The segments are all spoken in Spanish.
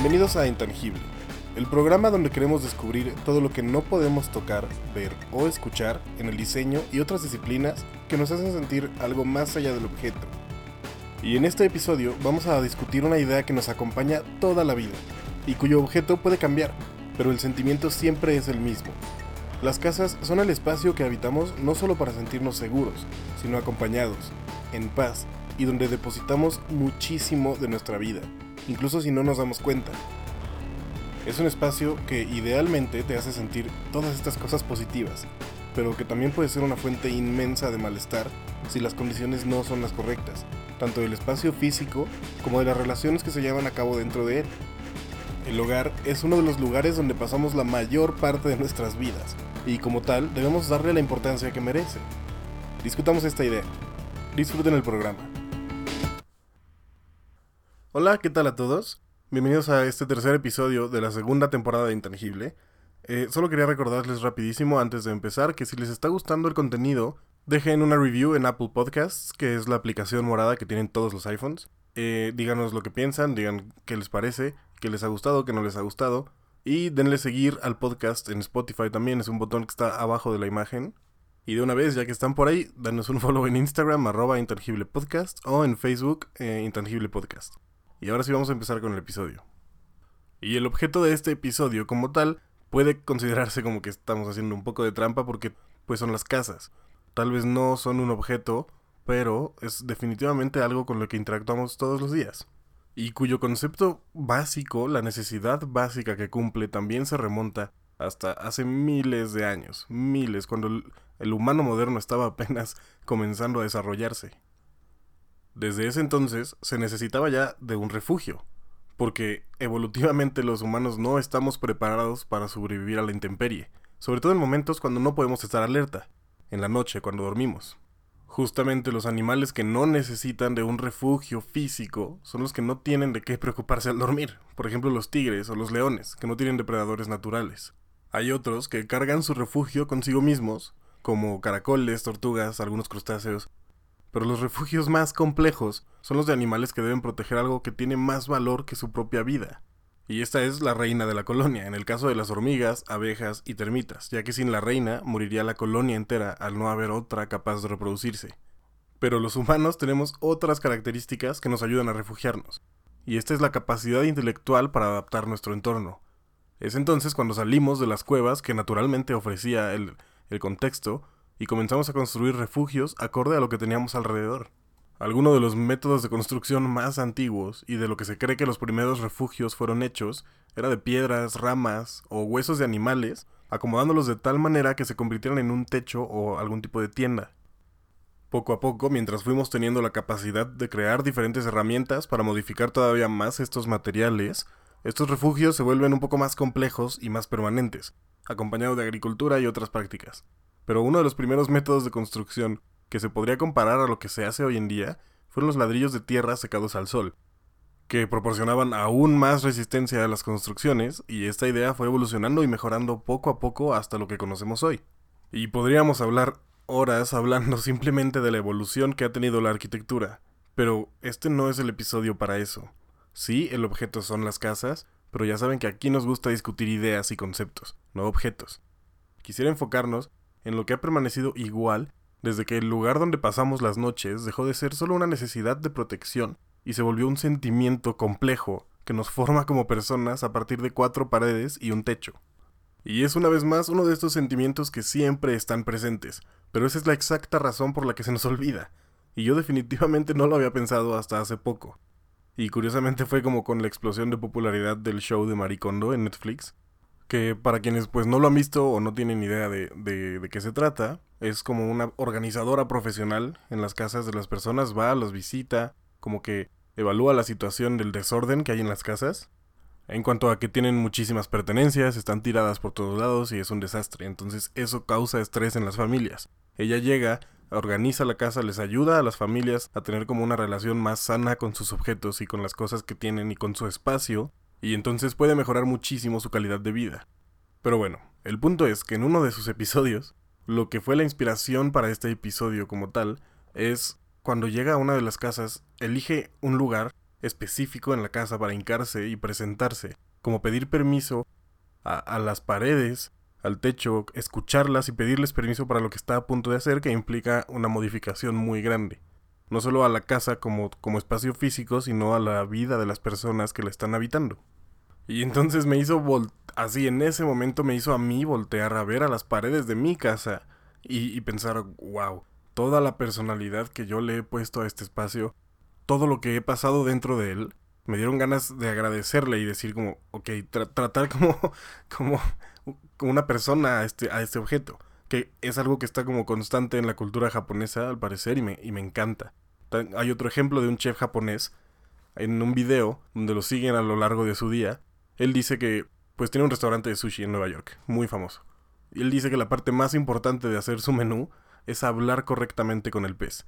Bienvenidos a Intangible, el programa donde queremos descubrir todo lo que no podemos tocar, ver o escuchar en el diseño y otras disciplinas que nos hacen sentir algo más allá del objeto. Y en este episodio vamos a discutir una idea que nos acompaña toda la vida y cuyo objeto puede cambiar, pero el sentimiento siempre es el mismo. Las casas son el espacio que habitamos no solo para sentirnos seguros, sino acompañados, en paz y donde depositamos muchísimo de nuestra vida, incluso si no nos damos cuenta. Es un espacio que idealmente te hace sentir todas estas cosas positivas, pero que también puede ser una fuente inmensa de malestar si las condiciones no son las correctas, tanto del espacio físico como de las relaciones que se llevan a cabo dentro de él. El hogar es uno de los lugares donde pasamos la mayor parte de nuestras vidas, y como tal debemos darle la importancia que merece. Discutamos esta idea. Disfruten el programa. Hola, ¿qué tal a todos? Bienvenidos a este tercer episodio de la segunda temporada de Intangible. Eh, solo quería recordarles rapidísimo antes de empezar que si les está gustando el contenido, dejen una review en Apple Podcasts, que es la aplicación morada que tienen todos los iPhones. Eh, díganos lo que piensan, digan qué les parece, qué les ha gustado, qué no les ha gustado. Y denle seguir al podcast en Spotify también, es un botón que está abajo de la imagen. Y de una vez, ya que están por ahí, danos un follow en Instagram, arroba Intangible Podcast, o en Facebook, eh, Intangible Podcast. Y ahora sí vamos a empezar con el episodio. Y el objeto de este episodio como tal puede considerarse como que estamos haciendo un poco de trampa porque pues son las casas. Tal vez no son un objeto, pero es definitivamente algo con lo que interactuamos todos los días. Y cuyo concepto básico, la necesidad básica que cumple, también se remonta hasta hace miles de años, miles, cuando el, humano moderno estaba apenas comenzando a desarrollarse. Desde ese entonces se necesitaba ya de un refugio, porque evolutivamente los humanos no estamos preparados para sobrevivir a la intemperie, sobre todo en momentos cuando no podemos estar alerta, en la noche cuando dormimos. Justamente los animales que no necesitan de un refugio físico son los que no tienen de qué preocuparse al dormir, por ejemplo los tigres o los leones, que no tienen depredadores naturales. Hay otros que cargan su refugio consigo mismos, como caracoles, tortugas, algunos crustáceos, pero los refugios más complejos son los de animales que deben proteger algo que tiene más valor que su propia vida. Y esta es la reina de la colonia, en el caso de las hormigas, abejas y termitas, ya que sin la reina moriría la colonia entera al no haber otra capaz de reproducirse. Pero los humanos tenemos otras características que nos ayudan a refugiarnos, y esta es la capacidad intelectual para adaptar nuestro entorno. Es entonces cuando salimos de las cuevas que naturalmente ofrecía el, el contexto y comenzamos a construir refugios acorde a lo que teníamos alrededor. Alguno de los métodos de construcción más antiguos y de lo que se cree que los primeros refugios fueron hechos era de piedras, ramas o huesos de animales, acomodándolos de tal manera que se convirtieran en un techo o algún tipo de tienda. Poco a poco, mientras fuimos teniendo la capacidad de crear diferentes herramientas para modificar todavía más estos materiales, estos refugios se vuelven un poco más complejos y más permanentes, acompañados de agricultura y otras prácticas. Pero uno de los primeros métodos de construcción que se podría comparar a lo que se hace hoy en día fueron los ladrillos de tierra secados al sol, que proporcionaban aún más resistencia a las construcciones, y esta idea fue evolucionando y mejorando poco a poco hasta lo que conocemos hoy. Y podríamos hablar horas hablando simplemente de la evolución que ha tenido la arquitectura, pero este no es el episodio para eso. Sí, el objeto son las casas, pero ya saben que aquí nos gusta discutir ideas y conceptos, no objetos. Quisiera enfocarnos en lo que ha permanecido igual desde que el lugar donde pasamos las noches dejó de ser solo una necesidad de protección y se volvió un sentimiento complejo que nos forma como personas a partir de cuatro paredes y un techo. Y es una vez más uno de estos sentimientos que siempre están presentes, pero esa es la exacta razón por la que se nos olvida, y yo definitivamente no lo había pensado hasta hace poco. Y curiosamente fue como con la explosión de popularidad del show de Maricondo en Netflix, que para quienes pues no lo han visto o no tienen idea de, de, qué se trata, es como una organizadora profesional en las casas de las personas, va, los visita, como que evalúa la situación del desorden que hay en las casas, en cuanto a que tienen muchísimas pertenencias, están tiradas por todos lados y es un desastre, entonces eso causa estrés en las familias. Ella llega, organiza la casa, les ayuda a las familias a tener como una relación más sana con sus objetos y con las cosas que tienen y con su espacio, y entonces puede mejorar muchísimo su calidad de vida. Pero bueno, el punto es que en uno de sus episodios, lo que fue la inspiración para este episodio como tal, es cuando llega a una de las casas, elige un lugar específico en la casa para hincarse y presentarse, como pedir permiso a, a las paredes, al techo, escucharlas y pedirles permiso para lo que está a punto de hacer, que implica una modificación muy grande. No solo a la casa como, como espacio físico, sino a la vida de las personas que la están habitando. Y entonces me hizo así en ese momento me hizo a mí voltear a ver a las paredes de mi casa y, pensar, wow, toda la personalidad que yo le he puesto a este espacio, todo lo que he pasado dentro de él, me dieron ganas de agradecerle y decir como, ok, tratar como, como, como una persona a este, a este objeto, que es algo que está como constante en la cultura japonesa al parecer y me, y me encanta. Hay otro ejemplo de un chef japonés en un video donde lo siguen a lo largo de su día. Él dice que pues tiene un restaurante de sushi en Nueva York, muy famoso. Y él dice que la parte más importante de hacer su menú es hablar correctamente con el pez.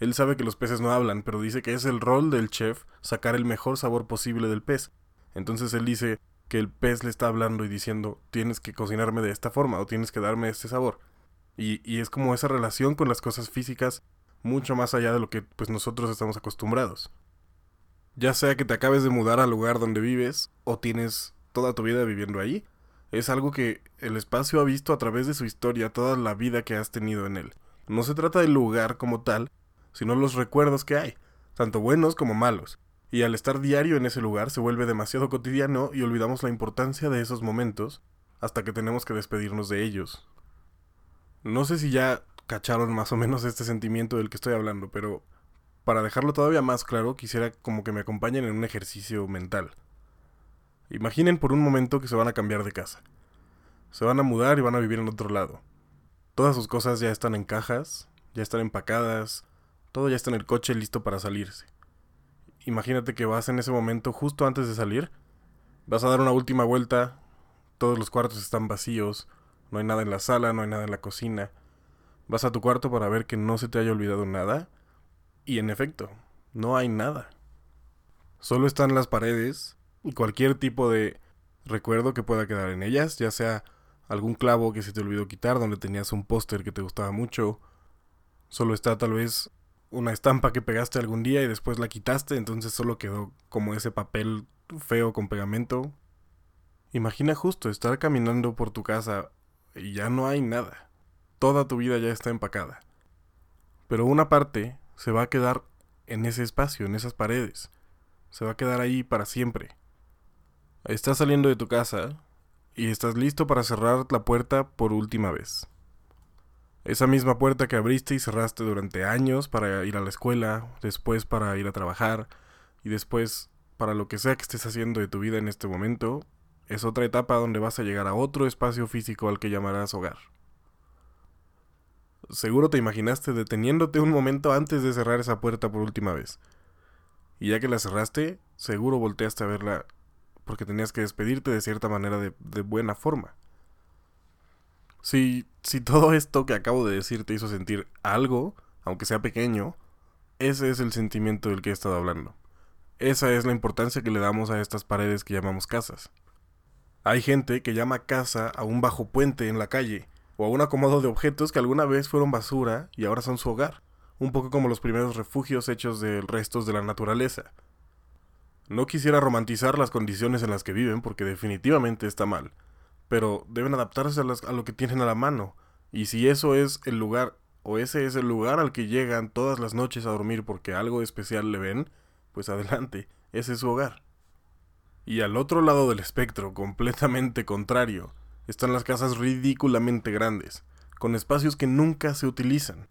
Él sabe que los peces no hablan, pero dice que es el rol del chef sacar el mejor sabor posible del pez. Entonces él dice que el pez le está hablando y diciendo tienes que cocinarme de esta forma o tienes que darme este sabor. Y, y es como esa relación con las cosas físicas mucho más allá de lo que pues nosotros estamos acostumbrados. Ya sea que te acabes de mudar al lugar donde vives o tienes toda tu vida viviendo ahí, es algo que el espacio ha visto a través de su historia toda la vida que has tenido en él. No se trata del lugar como tal, sino los recuerdos que hay, tanto buenos como malos. Y al estar diario en ese lugar se vuelve demasiado cotidiano y olvidamos la importancia de esos momentos hasta que tenemos que despedirnos de ellos. No sé si ya cacharon más o menos este sentimiento del que estoy hablando, pero para dejarlo todavía más claro, quisiera como que me acompañen en un ejercicio mental. Imaginen por un momento que se van a cambiar de casa. Se van a mudar y van a vivir en otro lado. Todas sus cosas ya están en cajas, ya están empacadas, todo ya está en el coche listo para salirse. Imagínate que vas en ese momento justo antes de salir, vas a dar una última vuelta, todos los cuartos están vacíos, no hay nada en la sala, no hay nada en la cocina. Vas a tu cuarto para ver que no se te haya olvidado nada, y en efecto, no hay nada. Solo están las paredes y cualquier tipo de recuerdo que pueda quedar en ellas, ya sea algún clavo que se te olvidó quitar donde tenías un póster que te gustaba mucho, solo está tal vez una estampa que pegaste algún día y después la quitaste, entonces solo quedó como ese papel feo con pegamento. Imagina justo estar caminando por tu casa y ya no hay nada. Toda tu vida ya está empacada. Pero una parte se va a quedar en ese espacio, en esas paredes. Se va a quedar ahí para siempre. Estás saliendo de tu casa y estás listo para cerrar la puerta por última vez. Esa misma puerta que abriste y cerraste durante años para ir a la escuela, después para ir a trabajar y después para lo que sea que estés haciendo de tu vida en este momento, es otra etapa donde vas a llegar a otro espacio físico al que llamarás hogar. Seguro te imaginaste deteniéndote un momento antes de cerrar esa puerta por última vez. Y ya que la cerraste, seguro volteaste a verla porque tenías que despedirte de cierta manera de, de buena forma. Si, si todo esto que acabo de decir te hizo sentir algo, aunque sea pequeño, ese es el sentimiento del que he estado hablando. Esa es la importancia que le damos a estas paredes que llamamos casas. Hay gente que llama casa a un bajo puente en la calle, o a un acomodo de objetos que alguna vez fueron basura y ahora son su hogar, un poco como los primeros refugios hechos de restos de la naturaleza. No quisiera romantizar las condiciones en las que viven porque definitivamente está mal, pero deben adaptarse a, lo que tienen a la mano. Y si eso es el lugar, o ese es el lugar al que llegan todas las noches a dormir porque algo especial le ven, pues adelante, ese es su hogar. Y al otro lado del espectro, completamente contrario, están las casas ridículamente grandes, con espacios que nunca se utilizan.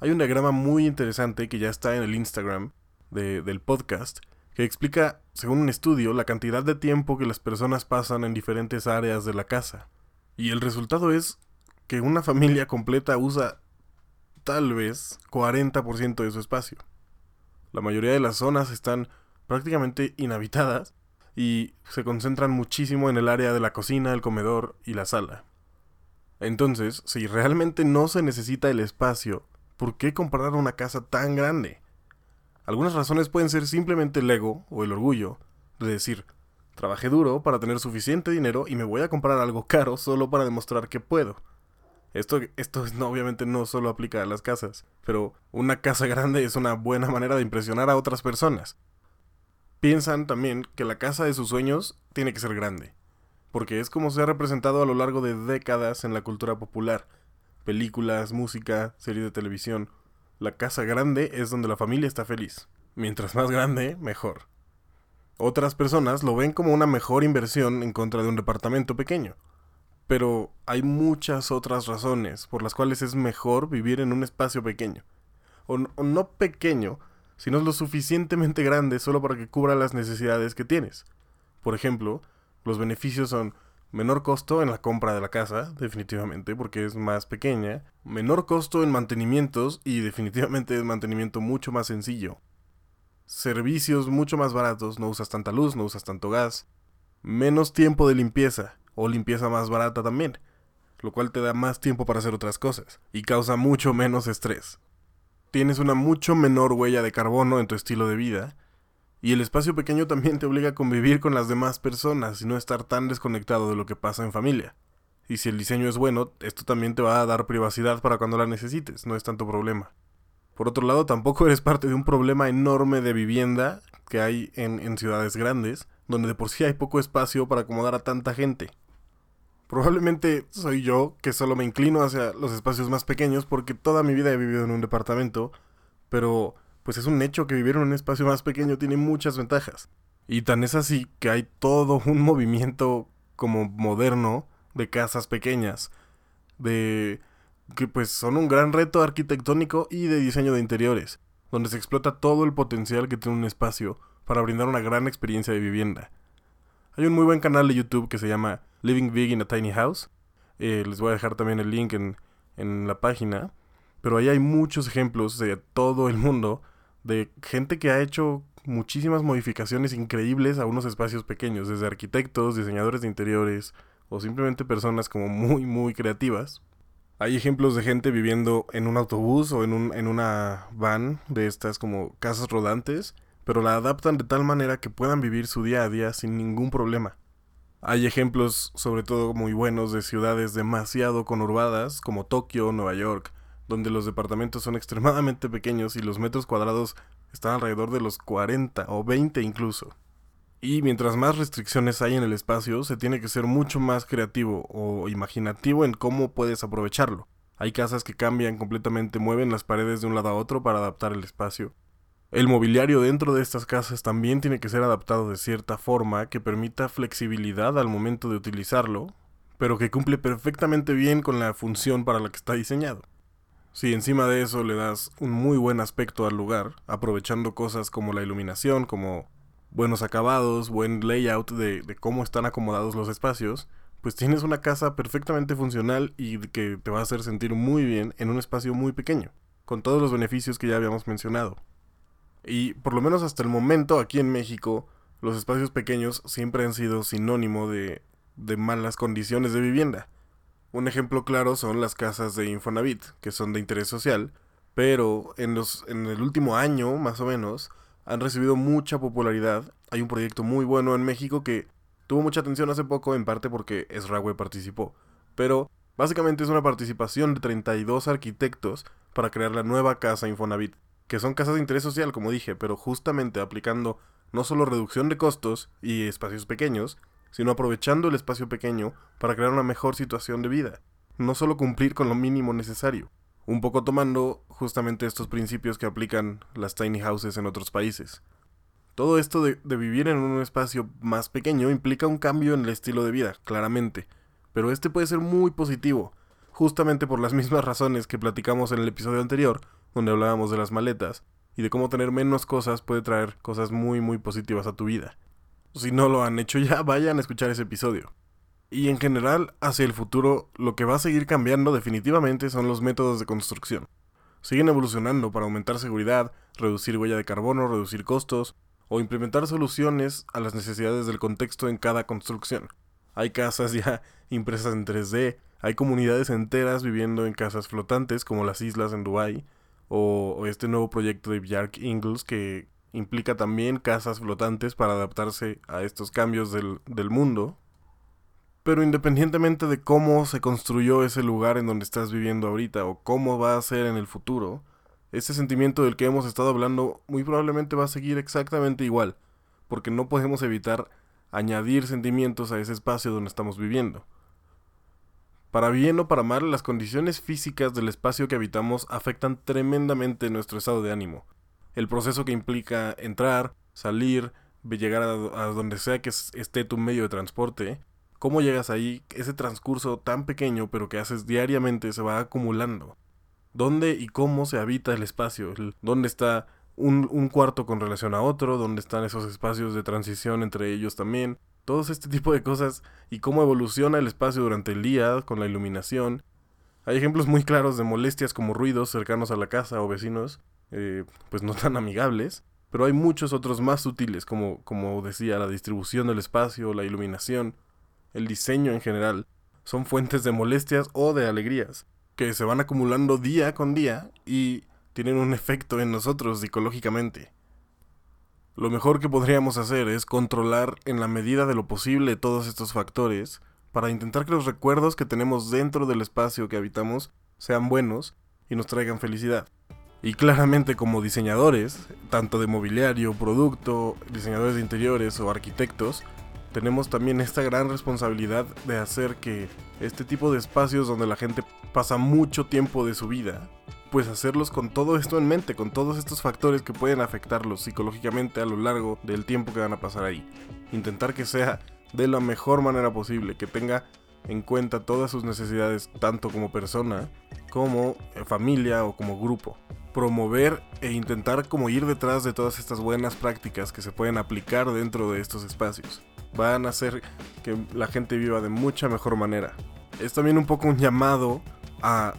Hay un diagrama muy interesante que ya está en el Instagram del podcast, que explica, según un estudio, la cantidad de tiempo que las personas pasan en diferentes áreas de la casa. Y el resultado es que una familia completa usa tal vez 40% de su espacio. La mayoría de las zonas están prácticamente inhabitadas y se concentran muchísimo en el área de la cocina, el comedor y la sala. Entonces, si realmente no se necesita el espacio, ¿por qué comprar una casa tan grande? Algunas razones pueden ser simplemente el ego o el orgullo de decir, trabajé duro para tener suficiente dinero y me voy a comprar algo caro solo para demostrar que puedo. Esto, esto no, obviamente no solo aplica a las casas, pero una casa grande es una buena manera de impresionar a otras personas. piensan también que la casa de sus sueños tiene que ser grande, porque es como se ha representado a lo largo de décadas en la cultura popular. Películas, música, series de televisión. La casa grande es donde la familia está feliz. Mientras más grande, mejor. Otras personas lo ven como una mejor inversión en contra de un departamento pequeño. Pero hay muchas otras razones por las cuales es mejor vivir en un espacio pequeño. O, no pequeño, sino lo suficientemente grande solo para que cubra las necesidades que tienes. Por ejemplo, los beneficios son menor costo en la compra de la casa, definitivamente, porque es más pequeña, menor costo en mantenimientos y definitivamente es mantenimiento mucho más sencillo. Servicios mucho más baratos, no usas tanta luz, no usas tanto gas, menos tiempo de limpieza, o limpieza más barata también, lo cual te da más tiempo para hacer otras cosas y causa mucho menos estrés. Tienes una mucho menor huella de carbono en tu estilo de vida, y el espacio pequeño también te obliga a convivir con las demás personas y no estar tan desconectado de lo que pasa en familia. Y si el diseño es bueno, esto también te va a dar privacidad para cuando la necesites, no es tanto problema. Por otro lado, tampoco eres parte de un problema enorme de vivienda que hay en, en ciudades grandes, donde de por sí hay poco espacio para acomodar a tanta gente. Probablemente soy yo que solo me inclino hacia los espacios más pequeños porque toda mi vida he vivido en un departamento, pero pues es un hecho que vivir en un espacio más pequeño tiene muchas ventajas. Y tan es así que hay todo un movimiento como moderno de casas pequeñas, de que pues son un gran reto arquitectónico y de diseño de interiores, donde se explota todo el potencial que tiene un espacio para brindar una gran experiencia de vivienda. Hay un muy buen canal de YouTube que se llama Living Big in a Tiny House. Eh, les voy a dejar también el link en, en la página. Pero ahí hay muchos ejemplos de todo el mundo de gente que ha hecho muchísimas modificaciones increíbles a unos espacios pequeños, desde arquitectos, diseñadores de interiores o simplemente personas como muy muy creativas. Hay ejemplos de gente viviendo en un autobús o en, un, en una van de estas como casas rodantes pero la adaptan de tal manera que puedan vivir su día a día sin ningún problema. Hay ejemplos, sobre todo muy buenos, de ciudades demasiado conurbadas, como Tokio, Nueva York, donde los departamentos son extremadamente pequeños y los metros cuadrados están alrededor de los 40 o 20 incluso. Y mientras más restricciones hay en el espacio, se tiene que ser mucho más creativo o imaginativo en cómo puedes aprovecharlo. Hay casas que cambian completamente, mueven las paredes de un lado a otro para adaptar el espacio. El mobiliario dentro de estas casas también tiene que ser adaptado de cierta forma que permita flexibilidad al momento de utilizarlo, pero que cumple perfectamente bien con la función para la que está diseñado. Si encima de eso le das un muy buen aspecto al lugar, aprovechando cosas como la iluminación, como buenos acabados, buen layout de, de cómo están acomodados los espacios, pues tienes una casa perfectamente funcional y que te va a hacer sentir muy bien en un espacio muy pequeño, con todos los beneficios que ya habíamos mencionado. Y por lo menos hasta el momento aquí en México, los espacios pequeños siempre han sido sinónimo de, de malas condiciones de vivienda. Un ejemplo claro son las casas de Infonavit, que son de interés social, pero en, los, en el último año, más o menos, han recibido mucha popularidad. Hay un proyecto muy bueno en México que tuvo mucha atención hace poco, en parte porque Esrague participó. Pero básicamente es una participación de 32 arquitectos para crear la nueva casa Infonavit que son casas de interés social, como dije, pero justamente aplicando no solo reducción de costos y espacios pequeños, sino aprovechando el espacio pequeño para crear una mejor situación de vida, no solo cumplir con lo mínimo necesario, un poco tomando justamente estos principios que aplican las tiny houses en otros países. Todo esto de, de, vivir en un espacio más pequeño implica un cambio en el estilo de vida, claramente, pero este puede ser muy positivo, justamente por las mismas razones que platicamos en el episodio anterior, donde hablábamos de las maletas y de cómo tener menos cosas puede traer cosas muy muy positivas a tu vida. Si no lo han hecho ya, vayan a escuchar ese episodio. Y en general, hacia el futuro, lo que va a seguir cambiando definitivamente son los métodos de construcción. Siguen evolucionando para aumentar seguridad, reducir huella de carbono, reducir costos o implementar soluciones a las necesidades del contexto en cada construcción. Hay casas ya impresas en 3D, hay comunidades enteras viviendo en casas flotantes como las islas en Dubái, o, este nuevo proyecto de Bjark Ingles que implica también casas flotantes para adaptarse a estos cambios del, del mundo. Pero independientemente de cómo se construyó ese lugar en donde estás viviendo ahorita o cómo va a ser en el futuro, ese sentimiento del que hemos estado hablando muy probablemente va a seguir exactamente igual, porque no podemos evitar añadir sentimientos a ese espacio donde estamos viviendo. Para bien o para mal, las condiciones físicas del espacio que habitamos afectan tremendamente nuestro estado de ánimo. El proceso que implica entrar, salir, llegar a, donde sea que esté tu medio de transporte, cómo llegas ahí, ese transcurso tan pequeño pero que haces diariamente se va acumulando. ¿Dónde y cómo se habita el espacio? ¿Dónde está un, un, cuarto con relación a otro? ¿Dónde están esos espacios de transición entre ellos también? Todos este tipo de cosas y cómo evoluciona el espacio durante el día con la iluminación. Hay ejemplos muy claros de molestias como ruidos cercanos a la casa o vecinos, eh, pues no tan amigables, pero hay muchos otros más sutiles, como, como decía, la distribución del espacio, la iluminación, el diseño en general, son fuentes de molestias o de alegrías, que se van acumulando día con día y tienen un efecto en nosotros psicológicamente. Lo mejor que podríamos hacer es controlar en la medida de lo posible todos estos factores para intentar que los recuerdos que tenemos dentro del espacio que habitamos sean buenos y nos traigan felicidad. Y claramente como diseñadores, tanto de mobiliario, producto, diseñadores de interiores o arquitectos, tenemos también esta gran responsabilidad de hacer que este tipo de espacios donde la gente pasa mucho tiempo de su vida, pues hacerlos con todo esto en mente, con todos estos factores que pueden afectarlos psicológicamente a lo largo del tiempo que van a pasar ahí. Intentar que sea de la mejor manera posible, que tenga en cuenta todas sus necesidades tanto como persona, como familia o como grupo promover e intentar como ir detrás de todas estas buenas prácticas que se pueden aplicar dentro de estos espacios. Van a hacer que la gente viva de mucha mejor manera. Es también un poco un llamado a,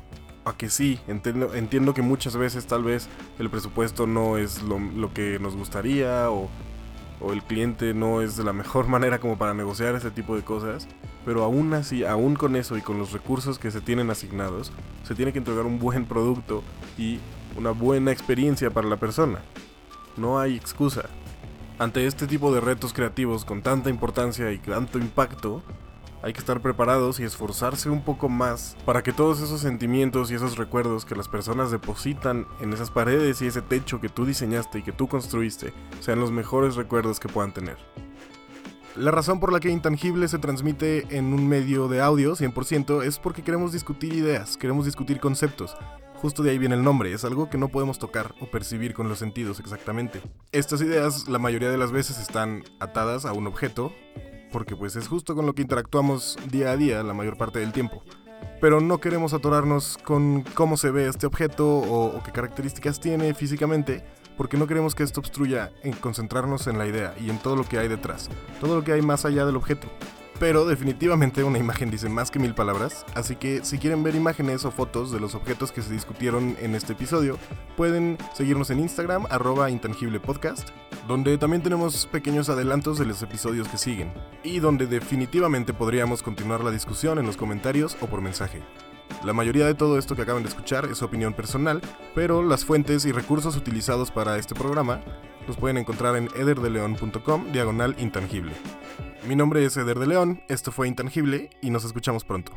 a que sí, entiendo, entiendo que muchas veces tal vez el presupuesto no es lo, lo que nos gustaría o, o el cliente no es de la mejor manera como para negociar ese tipo de cosas, pero aún así, aún con eso y con los recursos que se tienen asignados, se tiene que entregar un buen producto y una buena experiencia para la persona. No hay excusa. Ante este tipo de retos creativos con tanta importancia y tanto impacto, hay que estar preparados y esforzarse un poco más para que todos esos sentimientos y esos recuerdos que las personas depositan en esas paredes y ese techo que tú diseñaste y que tú construiste sean los mejores recuerdos que puedan tener. La razón por la que Intangible se transmite en un medio de audio 100% es porque queremos discutir ideas, queremos discutir conceptos, Justo de ahí viene el nombre, es algo que no podemos tocar o percibir con los sentidos exactamente. Estas ideas la mayoría de las veces están atadas a un objeto, porque pues es justo con lo que interactuamos día a día la mayor parte del tiempo. Pero no queremos atorarnos con cómo se ve este objeto o, o qué características tiene físicamente, porque no queremos que esto obstruya en concentrarnos en la idea y en todo lo que hay detrás, todo lo que hay más allá del objeto. Pero definitivamente una imagen dice más que mil palabras, así que si quieren ver imágenes o fotos de los objetos que se discutieron en este episodio, pueden seguirnos en Instagram, arroba intangiblepodcast, donde también tenemos pequeños adelantos de los episodios que siguen, y donde definitivamente podríamos continuar la discusión en los comentarios o por mensaje. La mayoría de todo esto que acaban de escuchar es opinión personal, pero las fuentes y recursos utilizados para este programa los pueden encontrar en ederdeleon.com diagonal intangible. Mi nombre es Eder de León, esto fue Intangible y nos escuchamos pronto.